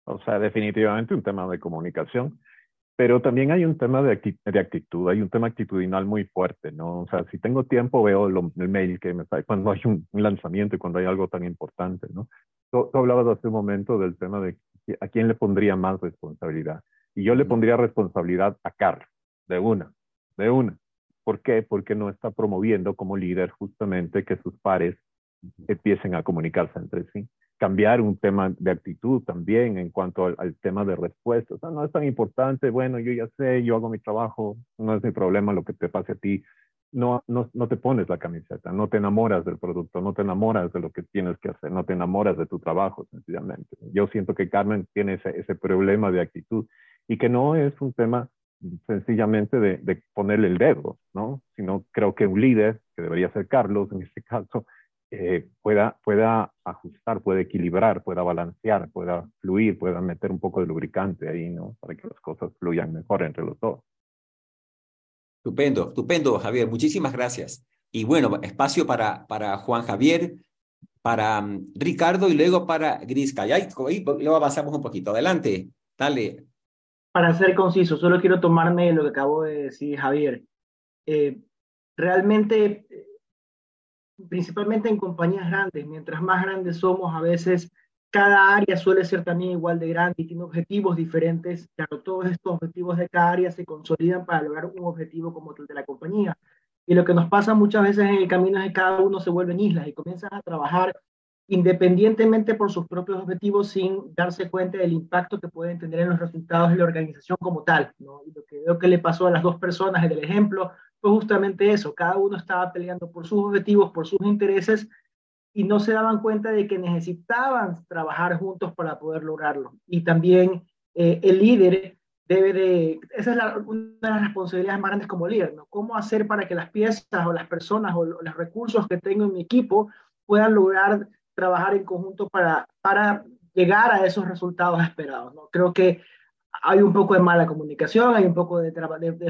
O sea, definitivamente un tema de comunicación, pero también hay un tema de, actitud, hay un tema actitudinal muy fuerte, ¿no? O sea, si tengo tiempo veo el mail que me sale cuando hay un, lanzamiento y cuando hay algo tan importante, ¿no? Tú, hablabas hace un momento del tema de a quién le pondría más responsabilidad. Y yo le pondría responsabilidad a Carlos, de una, de una. ¿Por qué? Porque no está promoviendo como líder justamente que sus pares empiecen a comunicarse entre sí. Cambiar un tema de actitud también en cuanto al, tema de respuesta. O sea, no es tan importante, bueno, yo ya sé, yo hago mi trabajo, no es mi problema lo que te pase a ti. No, no, no te pones la camiseta, no te enamoras del producto, no te enamoras de lo que tienes que hacer, no te enamoras de tu trabajo, sencillamente. Yo siento que Carmen tiene ese, ese problema de actitud y que no es un tema sencillamente de, de, ponerle el dedo, ¿no? Sino creo que un líder, que debería ser Carlos en este caso, eh, pueda, pueda ajustar, pueda equilibrar, pueda balancear, pueda fluir, pueda meter un poco de lubricante ahí, ¿no? Para que las cosas fluyan mejor entre los dos. Estupendo, estupendo, Javier. Muchísimas gracias. Y bueno, espacio para, para Juan Javier, para mm, Ricardo y luego para Grisca. Y ahí, luego avanzamos un poquito. Adelante, dale. Para ser conciso, solo quiero tomarme lo que acabo de decir Javier. Eh, realmente principalmente en compañías grandes. Mientras más grandes somos, a veces cada área suele ser también igual de grande y tiene objetivos diferentes. Claro, todos estos objetivos de cada área se consolidan para lograr un objetivo como el de la compañía. Y lo que nos pasa muchas veces en el camino es que cada uno se vuelve en islas y comienzan a trabajar independientemente por sus propios objetivos sin darse cuenta del impacto que pueden tener en los resultados de la organización como tal. lo que veo que le pasó a las dos personas en el ejemplo fue justamente eso, cada uno estaba peleando por sus objetivos, por sus intereses y no se daban cuenta de que necesitaban trabajar juntos para poder lograrlo. Y también eh, el líder debe de, esa es una de las responsabilidades más grandes como líder, ¿no? ¿Cómo hacer para que las piezas o las personas o los recursos que tengo en mi equipo puedan lograr trabajar en conjunto para, para llegar a esos resultados esperados. ¿no? Creo que hay un poco de mala comunicación, hay un poco de,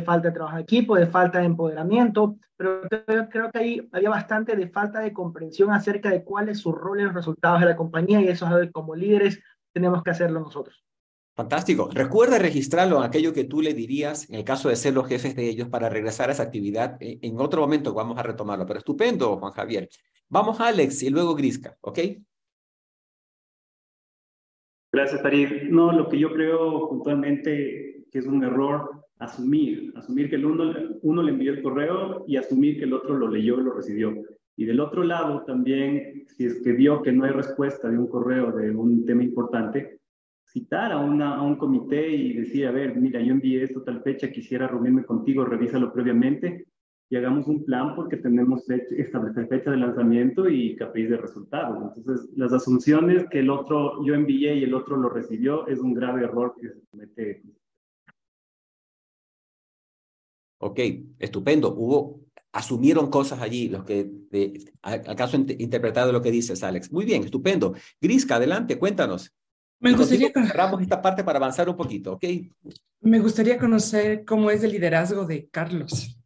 falta de trabajo de equipo, de falta de empoderamiento, pero creo, que ahí había bastante de falta de comprensión acerca de cuál es su rol en los resultados de la compañía y eso es como líderes tenemos que hacerlo nosotros. Fantástico. Recuerda registrarlo en aquello que tú le dirías en el caso de ser los jefes de ellos para regresar a esa actividad. En otro momento vamos a retomarlo, pero estupendo, Juan Javier. Vamos a Alex y luego Grisca, ¿ok? Gracias, Farid. No, lo que yo creo puntualmente que es un error asumir, asumir que el uno, uno le envió el correo y asumir que el otro lo leyó y lo recibió. Y del otro lado también, si es que vio que no hay respuesta de un correo de un tema importante, citar a, una, a un comité y decir, a ver, mira, yo envié esto tal fecha, quisiera reunirme contigo, revísalo previamente y hagamos un plan porque tenemos establecer fecha de lanzamiento y KPIs de resultados. Entonces, las asunciones que el otro yo envié y el otro lo recibió es un grave error que se comete. Ok, estupendo. Hubo, asumieron cosas allí, los que, de, acaso interpretado lo que dices, Alex. Muy bien, estupendo. Grisca, adelante, cuéntanos. Me gustaría cerramos esta parte para avanzar un poquito, ¿ok? Me gustaría conocer cómo es el liderazgo de Carlos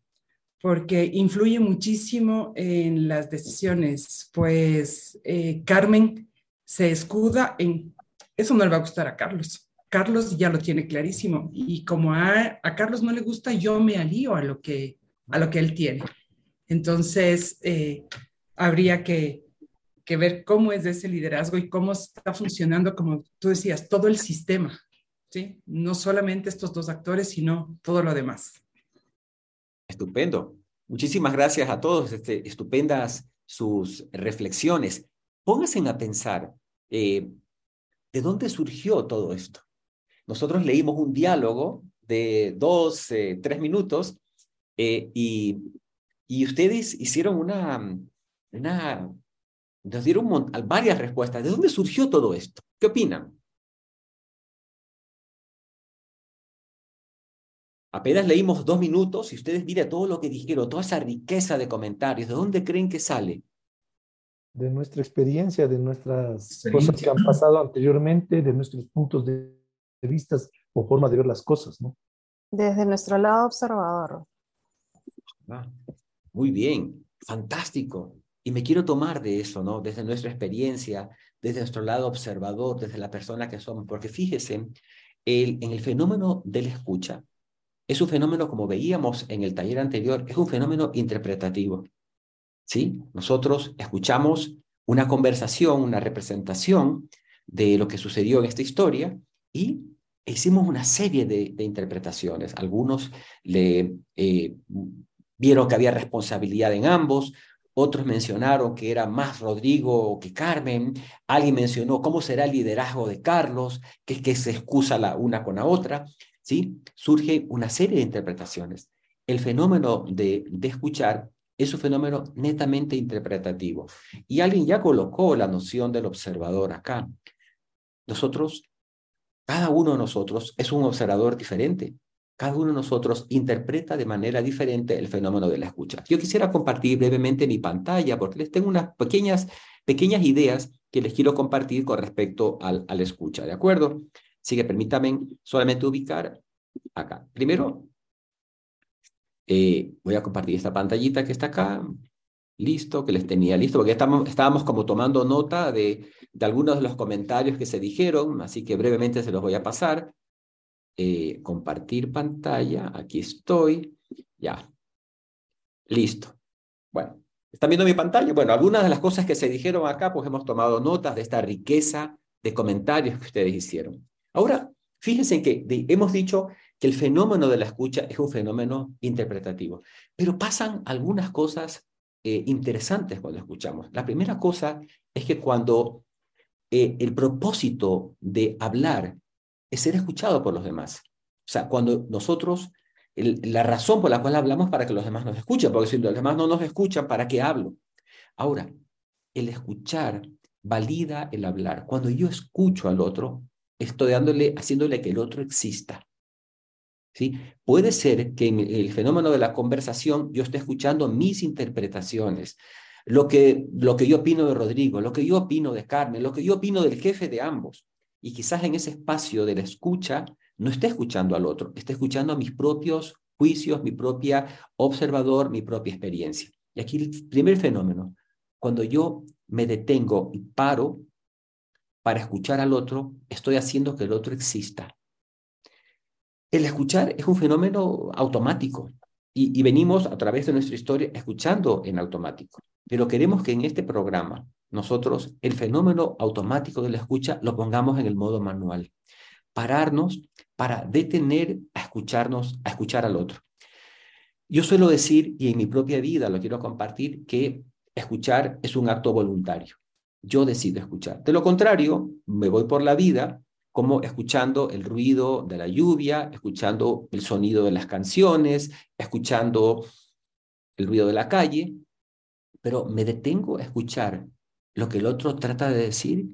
porque influye muchísimo en las decisiones, pues eh, Carmen se escuda en, eso no le va a gustar a Carlos. Carlos ya lo tiene clarísimo y como a, Carlos no le gusta, yo me alío a lo que, a lo que él tiene. Entonces, eh, habría que, que ver cómo es ese liderazgo y cómo está funcionando, como tú decías, todo el sistema, ¿sí? No solamente estos dos actores, sino todo lo demás. Estupendo. Muchísimas gracias a todos. Este, estupendas sus reflexiones. Pónganse a pensar, eh, ¿de dónde surgió todo esto? Nosotros leímos un diálogo de dos, eh, tres minutos eh, y, y ustedes hicieron una, una, nos dieron varias respuestas. ¿De dónde surgió todo esto? ¿Qué opinan? Apenas leímos dos minutos y ustedes miren todo lo que dijeron, toda esa riqueza de comentarios, ¿de dónde creen que sale? De nuestra experiencia, de nuestras cosas que han pasado anteriormente, de nuestros puntos de, vista o forma de ver las cosas, ¿no? Desde nuestro lado observador. Ah, muy bien, fantástico. Y me quiero tomar de eso, ¿no? Desde nuestra experiencia, desde nuestro lado observador, desde la persona que somos, porque fíjese, el, en el fenómeno de la escucha, es un fenómeno, como veíamos en el taller anterior, es un fenómeno interpretativo. ¿Sí? Nosotros escuchamos una conversación, una representación de lo que sucedió en esta historia y hicimos una serie de, interpretaciones. Algunos le eh, vieron que había responsabilidad en ambos, otros mencionaron que era más Rodrigo que Carmen, alguien mencionó cómo será el liderazgo de Carlos, que que se excusa la una con la otra. ¿Sí? Surge una serie de interpretaciones. El fenómeno de, de escuchar es un fenómeno netamente interpretativo. Y alguien ya colocó la noción del observador acá. Nosotros, cada uno de nosotros es un observador diferente. Cada uno de nosotros interpreta de manera diferente el fenómeno de la escucha. Yo quisiera compartir brevemente mi pantalla porque les tengo unas pequeñas, pequeñas ideas que les quiero compartir con respecto al, a la escucha, ¿de acuerdo? Así que permítame solamente ubicar acá. Primero, eh, voy a compartir esta pantallita que está acá. Listo, que les tenía listo, porque estamos, estábamos como tomando nota de, de algunos de los comentarios que se dijeron, así que brevemente se los voy a pasar. Eh, compartir pantalla, aquí estoy, ya. Listo. Bueno, ¿están viendo mi pantalla? Bueno, algunas de las cosas que se dijeron acá, pues hemos tomado notas de esta riqueza de comentarios que ustedes hicieron. Ahora, fíjense que hemos dicho que el fenómeno de la escucha es un fenómeno interpretativo, pero pasan algunas cosas eh, interesantes cuando escuchamos. La primera cosa es que cuando eh, el propósito de hablar es ser escuchado por los demás, o sea, cuando nosotros, la razón por la cual hablamos para que los demás nos escuchen, porque si los demás no nos escuchan, ¿para qué hablo? Ahora, el escuchar valida el hablar. Cuando yo escucho al otro, estoy haciéndole que el otro exista. ¿Sí? Puede ser que en el fenómeno de la conversación yo esté escuchando mis interpretaciones. lo que, lo que yo opino de Rodrigo, lo que yo opino de Carmen, lo que yo opino del jefe de ambos. Y quizás en ese espacio de la escucha no esté escuchando al otro, esté escuchando a mis propios juicios, mi propia observador, mi propia experiencia. Y aquí el primer fenómeno, cuando yo me detengo y paro para escuchar al otro, estoy haciendo que el otro exista. El escuchar es un fenómeno automático y, venimos a través de nuestra historia escuchando en automático. Pero queremos que en este programa nosotros el fenómeno automático de la escucha lo pongamos en el modo manual. Pararnos para detener a escucharnos, a escuchar al otro. Yo suelo decir, y en mi propia vida lo quiero compartir, que escuchar es un acto voluntario. Yo decido escuchar. De lo contrario, me voy por la vida como escuchando el ruido de la lluvia, escuchando el sonido de las canciones, escuchando el ruido de la calle, pero me detengo a escuchar lo que el otro trata de decir.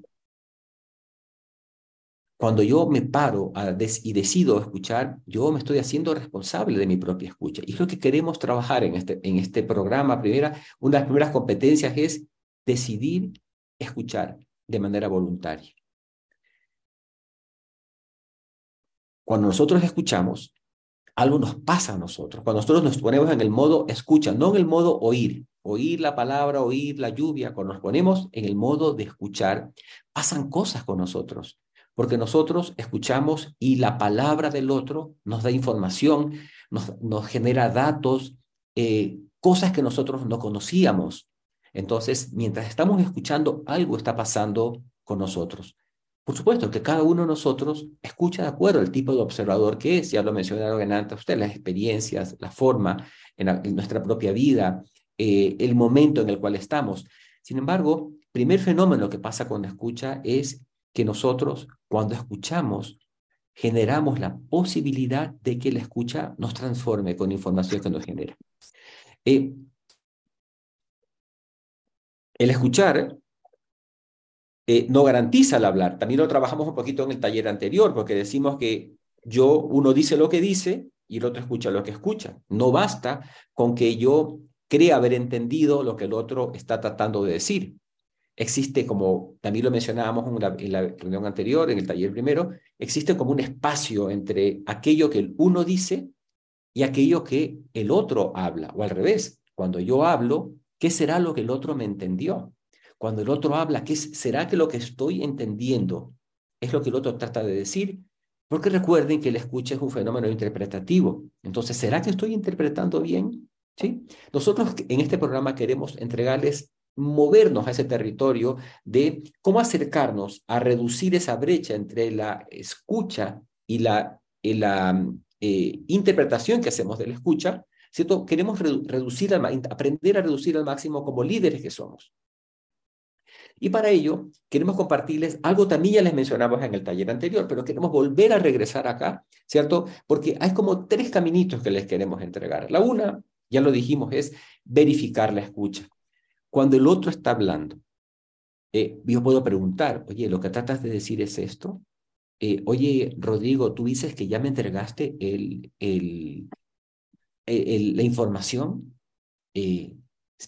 Cuando yo me paro y decido escuchar, yo me estoy haciendo responsable de mi propia escucha. Y es lo que queremos trabajar en este, en este programa. Primera, una de las primeras competencias es decidir escuchar de manera voluntaria. Cuando nosotros escuchamos, algo nos pasa a nosotros. Cuando nosotros nos ponemos en el modo escucha, no en el modo oír, oír la palabra, oír la lluvia, cuando nos ponemos en el modo de escuchar, pasan cosas con nosotros, porque nosotros escuchamos y la palabra del otro nos da información, nos, genera datos, eh, cosas que nosotros no conocíamos. Entonces, mientras estamos escuchando, algo está pasando con nosotros. Por supuesto que cada uno de nosotros escucha de acuerdo al tipo de observador que es, ya lo mencionaron antes usted, las experiencias, la forma en, nuestra propia vida, eh, el momento en el cual estamos. Sin embargo, primer fenómeno que pasa con la escucha es que nosotros, cuando escuchamos, generamos la posibilidad de que la escucha nos transforme con información que nos genera. Eh, el escuchar eh, no garantiza el hablar. También lo trabajamos un poquito en el taller anterior, porque decimos que yo, uno dice lo que dice y el otro escucha lo que escucha. No basta con que yo crea haber entendido lo que el otro está tratando de decir. Existe, como también lo mencionábamos en la, en la reunión anterior, en el taller primero, existe como un espacio entre aquello que el uno dice y aquello que el otro habla, o al revés. Cuando yo hablo, ¿qué será lo que el otro me entendió? Cuando el otro habla, ¿qué será que lo que estoy entendiendo es lo que el otro trata de decir? Porque recuerden que el escucha es un fenómeno interpretativo. Entonces, ¿será que estoy interpretando bien? ¿Sí? Nosotros en este programa queremos entregarles, movernos a ese territorio de cómo acercarnos a reducir esa brecha entre la escucha y la, eh, interpretación que hacemos de la escucha, ¿cierto? Queremos reducir, aprender a reducir al máximo como líderes que somos. Y para ello queremos compartirles algo también ya les mencionamos en el taller anterior, pero queremos volver a regresar acá, ¿cierto? Porque hay como tres caminitos que les queremos entregar. La una, ya lo dijimos, es verificar la escucha. Cuando el otro está hablando, eh, yo puedo preguntar, oye, lo que tratas de decir es esto. Eh, oye, Rodrigo, tú dices que ya me entregaste el, el, la información. Eh,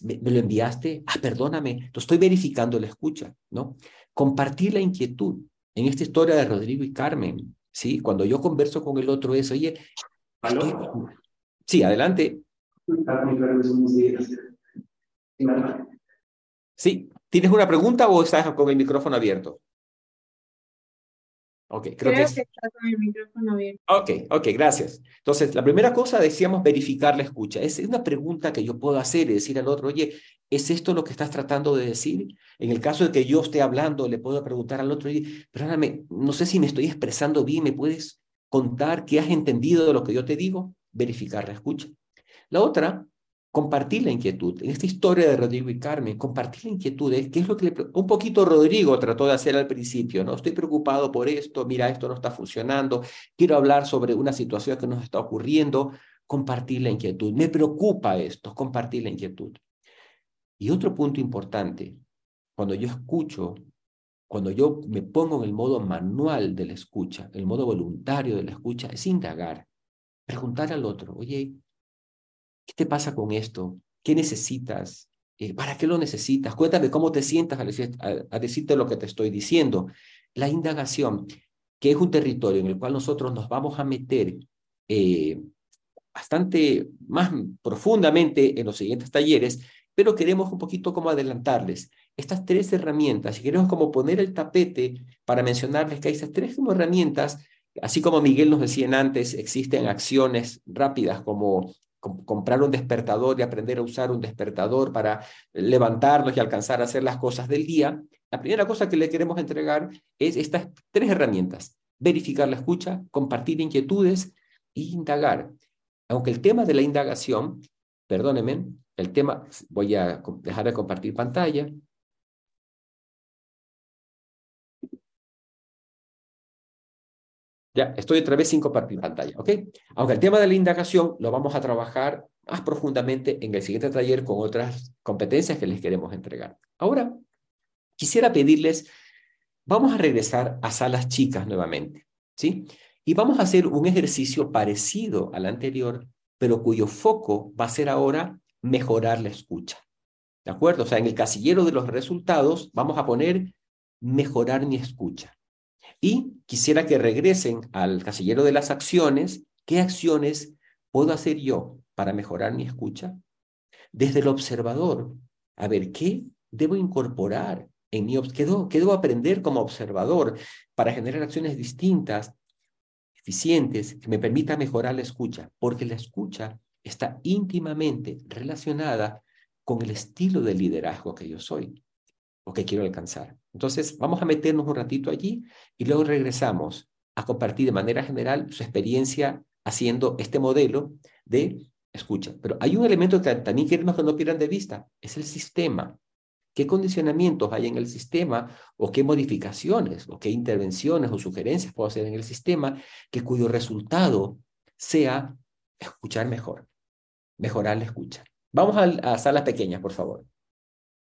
me, lo enviaste, ah, perdóname, lo estoy verificando la escucha, ¿no? Compartir la inquietud. En esta historia de Rodrigo y Carmen, ¿sí? Cuando yo converso con el otro es, oye, sí, adelante. Sí, ¿tienes una pregunta o estás con el micrófono abierto? Ok, creo, que, está con el micrófono abierto. Ok, ok, gracias. Entonces, la primera cosa decíamos verificar la escucha. Es una pregunta que yo puedo hacer y decir al otro, oye, ¿es esto lo que estás tratando de decir? En el caso de que yo esté hablando, le puedo preguntar al otro, oye, perdóname, no sé si me estoy expresando bien, ¿me puedes contar qué has entendido de lo que yo te digo? Verificar la escucha. La otra compartir la inquietud. En esta historia de Rodrigo y Carmen, compartir la inquietud, ¿eh? ¿qué es lo que un poquito Rodrigo trató de hacer al principio, ¿no? Estoy preocupado por esto, mira, esto no está funcionando, quiero hablar sobre una situación que nos está ocurriendo, compartir la inquietud. Me preocupa esto, compartir la inquietud. Y otro punto importante, cuando yo escucho, cuando yo me pongo en el modo manual de la escucha, el modo voluntario de la escucha, es indagar, preguntar al otro, oye, ¿Qué te pasa con esto? ¿Qué necesitas? Eh, ¿Para qué lo necesitas? Cuéntame cómo te sientas a, decirte lo que te estoy diciendo. La indagación, que es un territorio en el cual nosotros nos vamos a meter eh, bastante más profundamente en los siguientes talleres, pero queremos un poquito como adelantarles estas tres herramientas y queremos como poner el tapete para mencionarles que hay esas tres herramientas, así como Miguel nos decía antes, existen acciones rápidas como comprar un despertador y aprender a usar un despertador para levantarnos y alcanzar a hacer las cosas del día, la primera cosa que le queremos entregar es estas tres herramientas. Verificar la escucha, compartir inquietudes e indagar. Aunque el tema de la indagación, perdónenme, el tema, voy a dejar de compartir pantalla. Ya, estoy otra vez compartir pantalla, ¿ok? Aunque el tema de la indagación lo vamos a trabajar más profundamente en el siguiente taller con otras competencias que les queremos entregar. Ahora, quisiera pedirles, vamos a regresar a salas chicas nuevamente, ¿sí? Y vamos a hacer un ejercicio parecido al anterior, pero cuyo foco va a ser ahora mejorar la escucha. ¿De acuerdo? O sea, en el casillero de los resultados vamos a poner mejorar mi escucha. Y quisiera que regresen al casillero de las acciones. ¿Qué acciones puedo hacer yo para mejorar mi escucha? Desde el observador. A ver, ¿qué debo incorporar en mi ¿qué debo, qué debo aprender como observador para generar acciones distintas, eficientes, que me permita mejorar la escucha? Porque la escucha está íntimamente relacionada con el estilo de liderazgo que yo soy o que quiero alcanzar. Entonces, vamos a meternos un ratito allí y luego regresamos a compartir de manera general su experiencia haciendo este modelo de escucha. Pero hay un elemento que también queremos que no pierdan de vista, es el sistema. ¿Qué condicionamientos hay en el sistema o qué modificaciones o qué intervenciones o sugerencias puedo hacer en el sistema que cuyo resultado sea escuchar mejor, mejorar la escucha? Vamos a, a salas pequeñas, por favor.